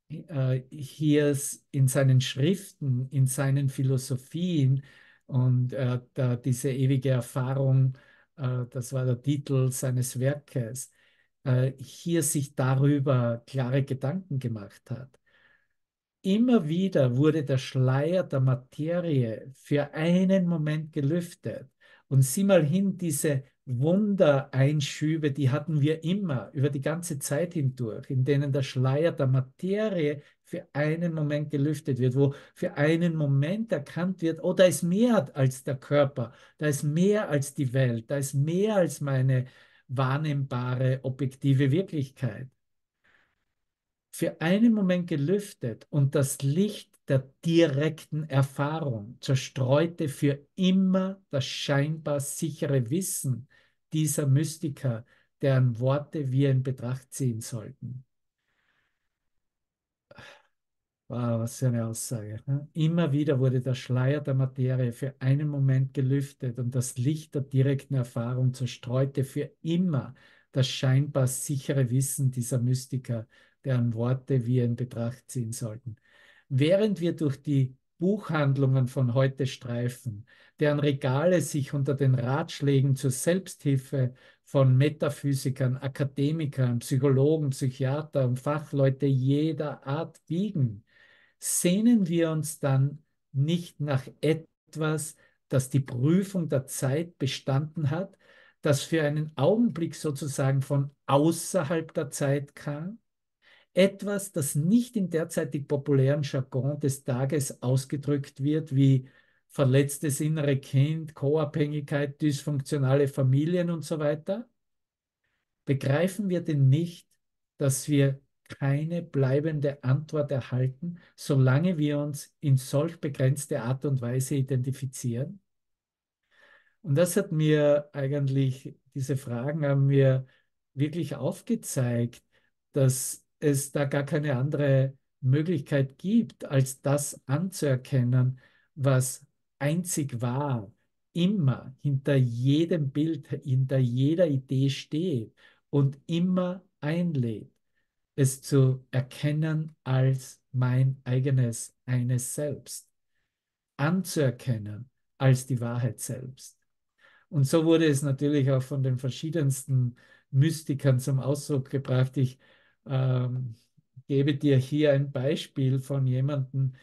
hier in seinen Schriften, in seinen Philosophien und äh, da diese ewige Erfahrung, äh, das war der Titel seines Werkes, äh, hier sich darüber klare Gedanken gemacht hat. Immer wieder wurde der Schleier der Materie für einen Moment gelüftet. Und sieh mal hin, diese Wundereinschübe, die hatten wir immer über die ganze Zeit hindurch, in denen der Schleier der Materie für einen Moment gelüftet wird, wo für einen Moment erkannt wird, oh, da ist mehr als der Körper, da ist mehr als die Welt, da ist mehr als meine wahrnehmbare, objektive Wirklichkeit. Für einen Moment gelüftet und das Licht der direkten Erfahrung zerstreute für immer das scheinbar sichere Wissen dieser Mystiker, deren Worte wir in Betracht ziehen sollten. Wow, was für eine Aussage. Ne? Immer wieder wurde der Schleier der Materie für einen Moment gelüftet und das Licht der direkten Erfahrung zerstreute für immer das scheinbar sichere Wissen dieser Mystiker, deren Worte wir in Betracht ziehen sollten. Während wir durch die Buchhandlungen von heute streifen, deren Regale sich unter den Ratschlägen zur Selbsthilfe von Metaphysikern, Akademikern, Psychologen, Psychiater und Fachleute jeder Art biegen, sehnen wir uns dann nicht nach etwas, das die Prüfung der Zeit bestanden hat, das für einen Augenblick sozusagen von außerhalb der Zeit kam? Etwas, das nicht im derzeitig populären Jargon des Tages ausgedrückt wird, wie verletztes innere Kind, Co-Abhängigkeit, dysfunktionale Familien und so weiter? Begreifen wir denn nicht, dass wir keine bleibende Antwort erhalten, solange wir uns in solch begrenzte Art und Weise identifizieren? Und das hat mir eigentlich, diese Fragen haben mir wirklich aufgezeigt, dass es da gar keine andere Möglichkeit gibt, als das anzuerkennen, was einzig wahr, immer hinter jedem Bild, hinter jeder Idee steht und immer einlädt, es zu erkennen als mein eigenes eines Selbst, anzuerkennen als die Wahrheit selbst. Und so wurde es natürlich auch von den verschiedensten Mystikern zum Ausdruck gebracht. Ich ähm, gebe dir hier ein Beispiel von jemandem,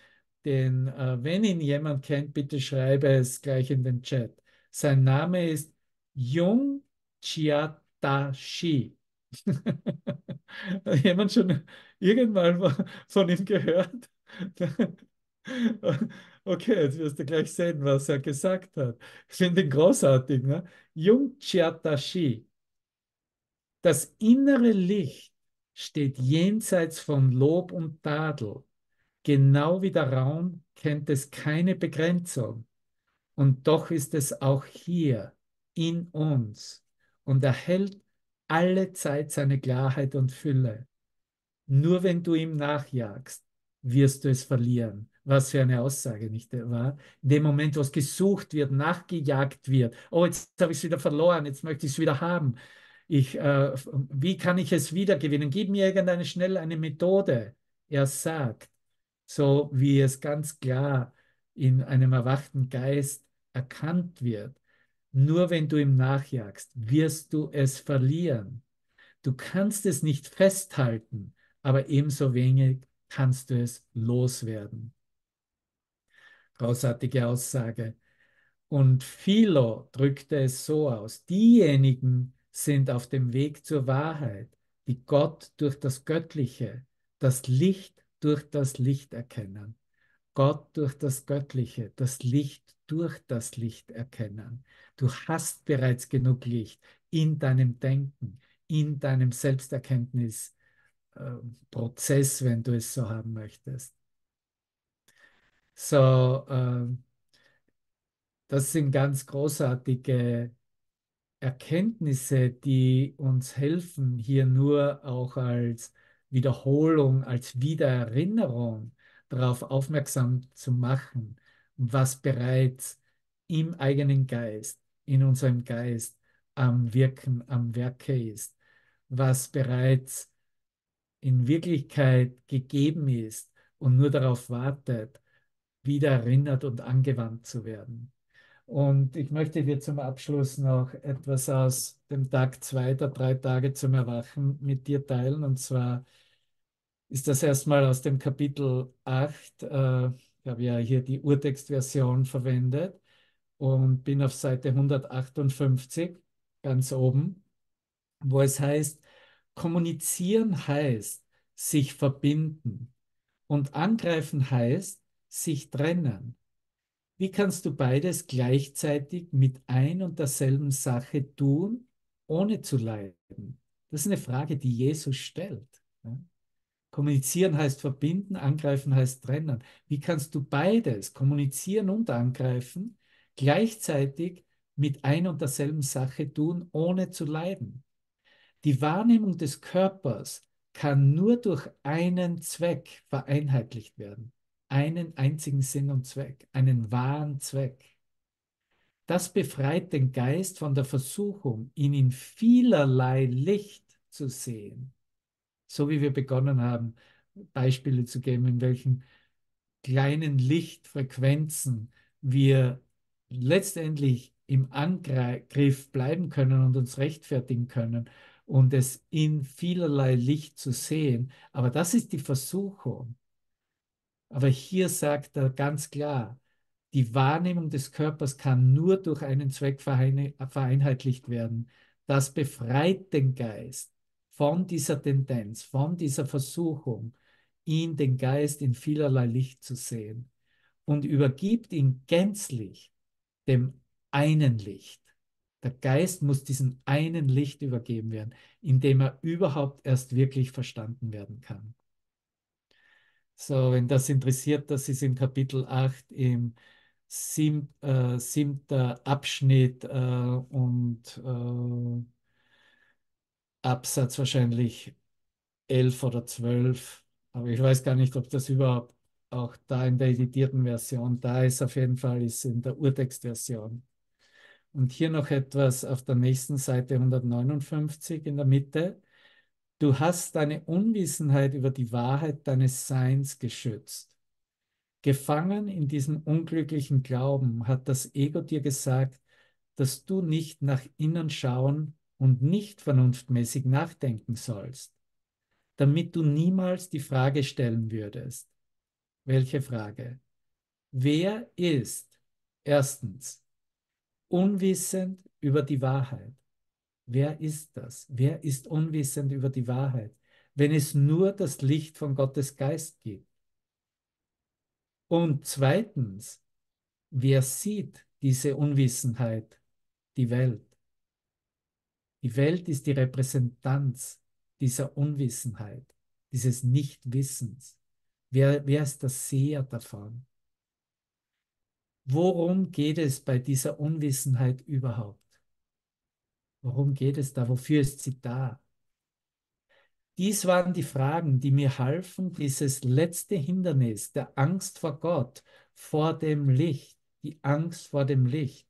den, äh, wenn ihn jemand kennt, bitte schreibe es gleich in den Chat. Sein Name ist Jung Chiatashi. jemand schon irgendwann von ihm gehört? Okay, jetzt wirst du gleich sehen, was er gesagt hat. Ich finde ihn großartig. Ne? Jung Chiatashi. Das innere Licht steht jenseits von Lob und Tadel. Genau wie der Raum kennt es keine Begrenzung. Und doch ist es auch hier in uns und erhält alle Zeit seine Klarheit und Fülle. Nur wenn du ihm nachjagst, wirst du es verlieren. Was für eine Aussage, nicht wahr? In dem Moment, wo es gesucht wird, nachgejagt wird, oh, jetzt habe ich es wieder verloren, jetzt möchte ich es wieder haben. Ich, äh, wie kann ich es wiedergewinnen? Gib mir irgendeine schnell eine Methode. Er sagt, so wie es ganz klar in einem erwachten Geist erkannt wird. Nur wenn du ihm nachjagst, wirst du es verlieren. Du kannst es nicht festhalten, aber ebenso wenig kannst du es loswerden. Großartige Aussage. Und Philo drückte es so aus. Diejenigen sind auf dem Weg zur Wahrheit, die Gott durch das Göttliche, das Licht durch das Licht erkennen. Gott durch das Göttliche, das Licht durch das Licht erkennen. Du hast bereits genug Licht in deinem Denken, in deinem Selbsterkenntnisprozess, ähm, wenn du es so haben möchtest. So, äh, das sind ganz großartige Erkenntnisse, die uns helfen, hier nur auch als Wiederholung, als Wiedererinnerung darauf aufmerksam zu machen, was bereits im eigenen Geist, in unserem Geist am Wirken, am Werke ist, was bereits in Wirklichkeit gegeben ist und nur darauf wartet, wieder erinnert und angewandt zu werden. Und ich möchte dir zum Abschluss noch etwas aus dem Tag zwei der drei Tage zum Erwachen mit dir teilen. Und zwar ist das erstmal aus dem Kapitel 8. Äh, ich habe ja hier die Urtextversion verwendet und bin auf Seite 158 ganz oben, wo es heißt, kommunizieren heißt sich verbinden und angreifen heißt sich trennen. Wie kannst du beides gleichzeitig mit ein und derselben Sache tun, ohne zu leiden? Das ist eine Frage, die Jesus stellt. Kommunizieren heißt verbinden, angreifen heißt trennen. Wie kannst du beides, kommunizieren und angreifen, gleichzeitig mit ein und derselben Sache tun, ohne zu leiden? Die Wahrnehmung des Körpers kann nur durch einen Zweck vereinheitlicht werden einen einzigen Sinn und Zweck, einen wahren Zweck. Das befreit den Geist von der Versuchung, ihn in vielerlei Licht zu sehen. So wie wir begonnen haben, Beispiele zu geben, in welchen kleinen Lichtfrequenzen wir letztendlich im Angriff bleiben können und uns rechtfertigen können und es in vielerlei Licht zu sehen. Aber das ist die Versuchung. Aber hier sagt er ganz klar, die Wahrnehmung des Körpers kann nur durch einen Zweck vereinheitlicht werden. Das befreit den Geist von dieser Tendenz, von dieser Versuchung, ihn, den Geist, in vielerlei Licht zu sehen und übergibt ihn gänzlich dem einen Licht. Der Geist muss diesem einen Licht übergeben werden, indem er überhaupt erst wirklich verstanden werden kann. So, wenn das interessiert, das ist in Kapitel 8 im sieb, äh, Abschnitt äh, und äh, Absatz wahrscheinlich 11 oder 12. Aber ich weiß gar nicht, ob das überhaupt auch da in der editierten Version da ist. Auf jeden Fall ist in der Urtextversion. Und hier noch etwas auf der nächsten Seite 159 in der Mitte. Du hast deine Unwissenheit über die Wahrheit deines Seins geschützt. Gefangen in diesem unglücklichen Glauben hat das Ego dir gesagt, dass du nicht nach innen schauen und nicht vernunftmäßig nachdenken sollst, damit du niemals die Frage stellen würdest. Welche Frage? Wer ist erstens unwissend über die Wahrheit? Wer ist das? Wer ist unwissend über die Wahrheit, wenn es nur das Licht von Gottes Geist gibt? Und zweitens, wer sieht diese Unwissenheit? Die Welt. Die Welt ist die Repräsentanz dieser Unwissenheit, dieses Nichtwissens. Wer, wer ist der Seher davon? Worum geht es bei dieser Unwissenheit überhaupt? Worum geht es da? Wofür ist sie da? Dies waren die Fragen, die mir halfen, dieses letzte Hindernis der Angst vor Gott, vor dem Licht, die Angst vor dem Licht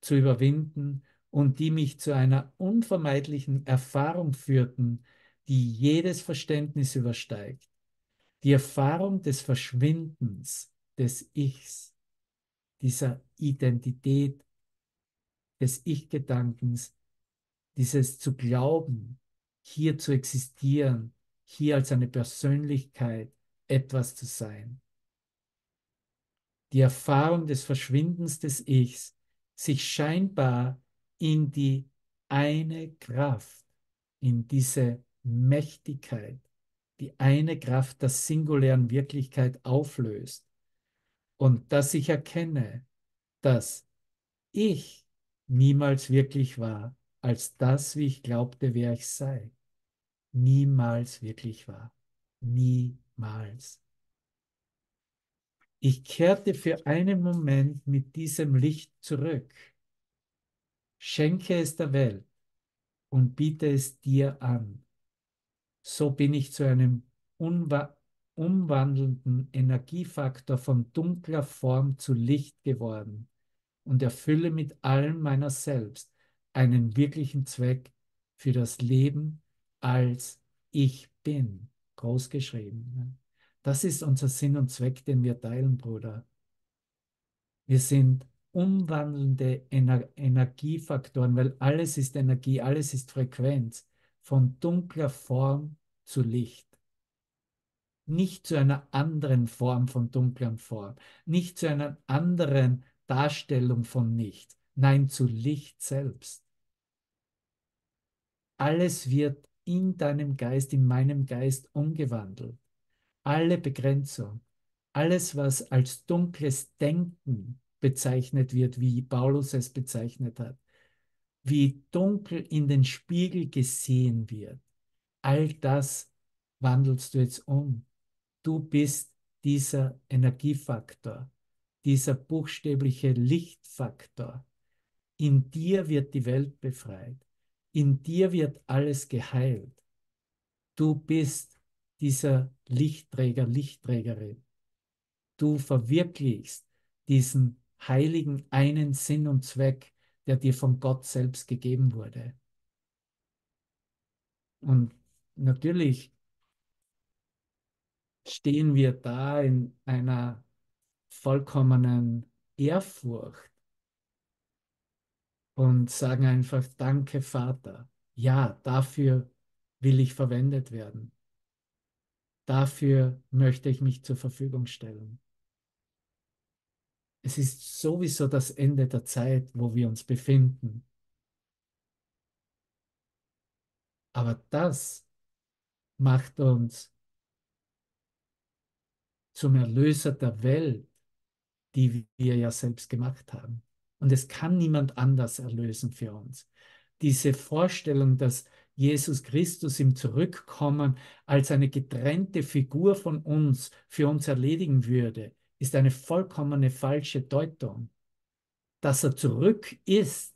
zu überwinden und die mich zu einer unvermeidlichen Erfahrung führten, die jedes Verständnis übersteigt. Die Erfahrung des Verschwindens des Ichs, dieser Identität des Ich-Gedankens, dieses zu glauben, hier zu existieren, hier als eine Persönlichkeit etwas zu sein. Die Erfahrung des Verschwindens des Ichs, sich scheinbar in die eine Kraft, in diese Mächtigkeit, die eine Kraft der singulären Wirklichkeit auflöst und dass ich erkenne, dass ich niemals wirklich war, als das, wie ich glaubte, wer ich sei, niemals wirklich war. Niemals. Ich kehrte für einen Moment mit diesem Licht zurück, schenke es der Welt und biete es dir an. So bin ich zu einem umwandelnden Energiefaktor von dunkler Form zu Licht geworden und erfülle mit allem meiner selbst einen wirklichen Zweck für das Leben als ich bin. Groß geschrieben. Das ist unser Sinn und Zweck, den wir teilen, Bruder. Wir sind umwandelnde Ener Energiefaktoren, weil alles ist Energie, alles ist Frequenz, von dunkler Form zu Licht. Nicht zu einer anderen Form von dunkler Form, nicht zu einer anderen Darstellung von nichts, nein, zu Licht selbst. Alles wird in deinem Geist, in meinem Geist umgewandelt. Alle Begrenzung, alles, was als dunkles Denken bezeichnet wird, wie Paulus es bezeichnet hat, wie dunkel in den Spiegel gesehen wird, all das wandelst du jetzt um. Du bist dieser Energiefaktor, dieser buchstäbliche Lichtfaktor. In dir wird die Welt befreit. In dir wird alles geheilt. Du bist dieser Lichtträger, Lichtträgerin. Du verwirklichst diesen heiligen einen Sinn und Zweck, der dir von Gott selbst gegeben wurde. Und natürlich stehen wir da in einer vollkommenen Ehrfurcht und sagen einfach, danke Vater. Ja, dafür will ich verwendet werden. Dafür möchte ich mich zur Verfügung stellen. Es ist sowieso das Ende der Zeit, wo wir uns befinden. Aber das macht uns zum Erlöser der Welt, die wir ja selbst gemacht haben. Und es kann niemand anders erlösen für uns. Diese Vorstellung, dass Jesus Christus im Zurückkommen als eine getrennte Figur von uns für uns erledigen würde, ist eine vollkommene falsche Deutung. Dass er zurück ist,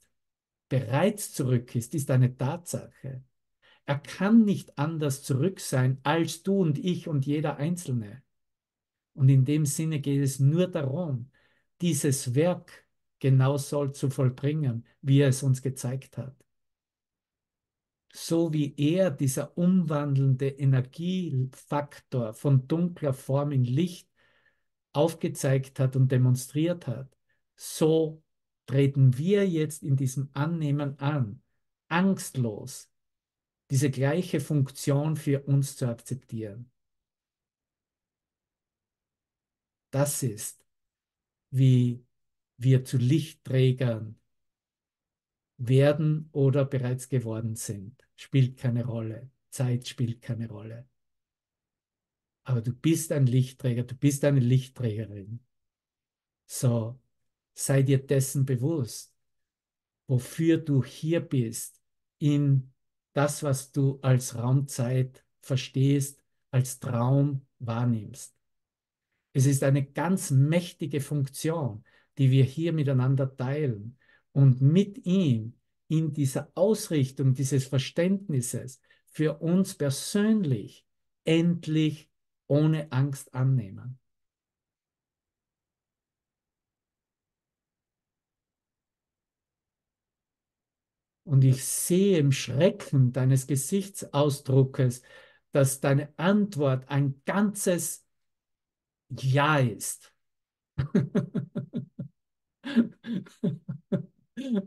bereits zurück ist, ist eine Tatsache. Er kann nicht anders zurück sein als du und ich und jeder Einzelne. Und in dem Sinne geht es nur darum, dieses Werk genau soll zu vollbringen, wie er es uns gezeigt hat. So wie er, dieser umwandelnde Energiefaktor von dunkler Form in Licht aufgezeigt hat und demonstriert hat, so treten wir jetzt in diesem Annehmen an, angstlos diese gleiche Funktion für uns zu akzeptieren. Das ist, wie wir zu Lichtträgern werden oder bereits geworden sind. Spielt keine Rolle. Zeit spielt keine Rolle. Aber du bist ein Lichtträger, du bist eine Lichtträgerin. So, sei dir dessen bewusst, wofür du hier bist, in das, was du als Raumzeit verstehst, als Traum wahrnimmst. Es ist eine ganz mächtige Funktion, die wir hier miteinander teilen und mit ihm in dieser Ausrichtung dieses Verständnisses für uns persönlich endlich ohne Angst annehmen. Und ich sehe im Schrecken deines Gesichtsausdruckes, dass deine Antwort ein ganzes Ja ist.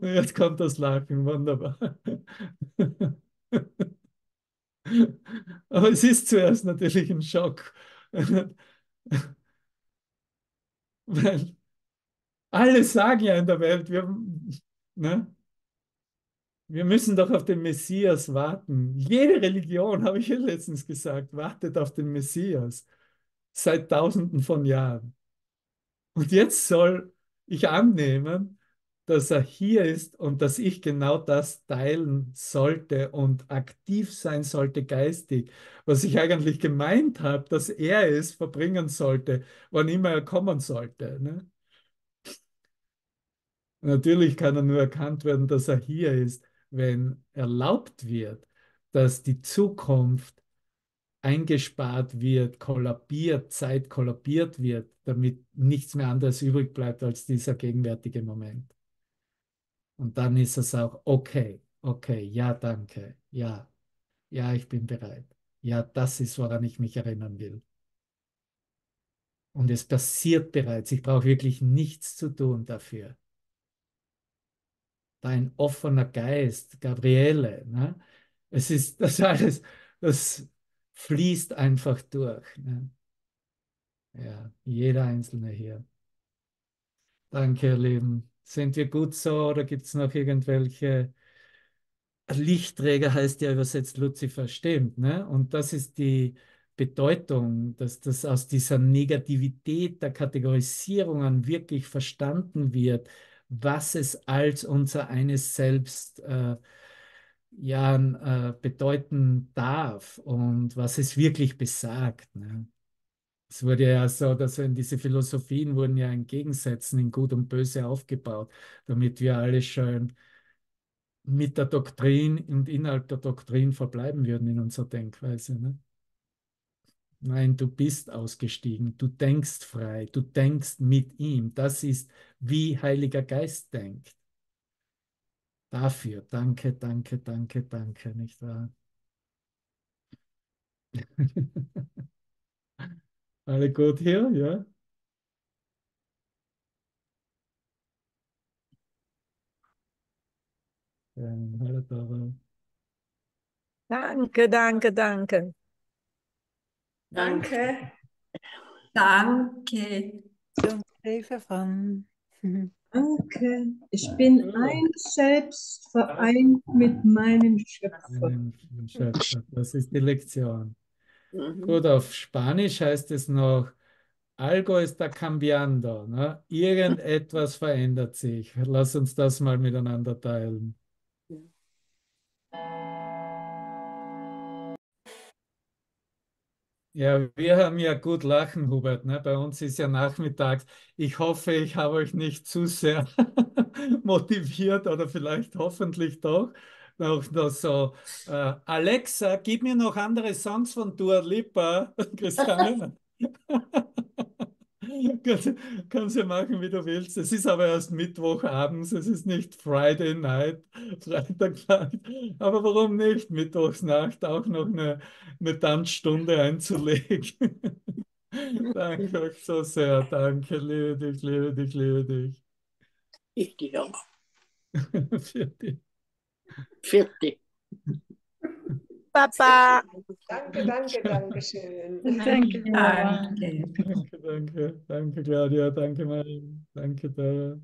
Jetzt kommt das Lachen, wunderbar. Aber es ist zuerst natürlich ein Schock. Weil alle sagen ja in der Welt, wir, ne, wir müssen doch auf den Messias warten. Jede Religion, habe ich ja letztens gesagt, wartet auf den Messias seit Tausenden von Jahren. Und jetzt soll ich annehmen, dass er hier ist und dass ich genau das teilen sollte und aktiv sein sollte geistig, was ich eigentlich gemeint habe, dass er es verbringen sollte, wann immer er kommen sollte. Ne? Natürlich kann er nur erkannt werden, dass er hier ist, wenn erlaubt wird, dass die Zukunft eingespart wird, kollabiert, Zeit kollabiert wird, damit nichts mehr anderes übrig bleibt als dieser gegenwärtige Moment. Und dann ist es auch okay, okay, ja, danke, ja, ja, ich bin bereit. Ja, das ist, woran ich mich erinnern will. Und es passiert bereits. Ich brauche wirklich nichts zu tun dafür. Dein offener Geist, Gabriele, ne? es ist das alles, das fließt einfach durch. Ne? Ja, jeder Einzelne hier. Danke, ihr Lieben. Sind wir gut so oder gibt es noch irgendwelche Lichtträger heißt ja übersetzt Luzifer, stimmt. Ne? Und das ist die Bedeutung, dass das aus dieser Negativität der Kategorisierungen wirklich verstanden wird, was es als unser eines Selbst äh, ja, äh, bedeuten darf und was es wirklich besagt. Ne? Es wurde ja so, dass diese Philosophien wurden ja in Gegensätzen in Gut und Böse aufgebaut, damit wir alle schön mit der Doktrin und innerhalb der Doktrin verbleiben würden in unserer Denkweise. Ne? Nein, du bist ausgestiegen, du denkst frei, du denkst mit ihm. Das ist, wie Heiliger Geist denkt. Dafür, danke, danke, danke, danke, nicht wahr? Alle gut hier, ja? Ähm, hallo Dora. Danke, danke, danke. Danke. Danke. Zum Hilfe von. Danke. Ich bin ein Selbst vereint mit meinem Schöpfer. Ein Schöpfer. Das ist die Lektion. Mhm. Gut, auf Spanisch heißt es noch, algo está cambiando. Ne? Irgendetwas verändert sich. Lass uns das mal miteinander teilen. Ja, wir haben ja gut lachen, Hubert. Ne? Bei uns ist ja nachmittags. Ich hoffe, ich habe euch nicht zu sehr motiviert oder vielleicht hoffentlich doch. Noch, noch so, äh, Alexa, gib mir noch andere Songs von Dua Lipa, Christiane. kannst, kannst ja machen, wie du willst. Es ist aber erst Mittwochabends, es ist nicht Friday Night, Freitagnacht. Aber warum nicht Mittwochsnacht auch noch eine, eine Tanzstunde einzulegen? Danke euch so sehr. Danke, liebe dich, liebe dich, liebe dich. Ich dich auch. Für dich. Vierte. Papa. Danke, danke, danke schön. Danke. Danke. Danke, danke. Danke, Claudia. Danke, Marie. Danke, Dara.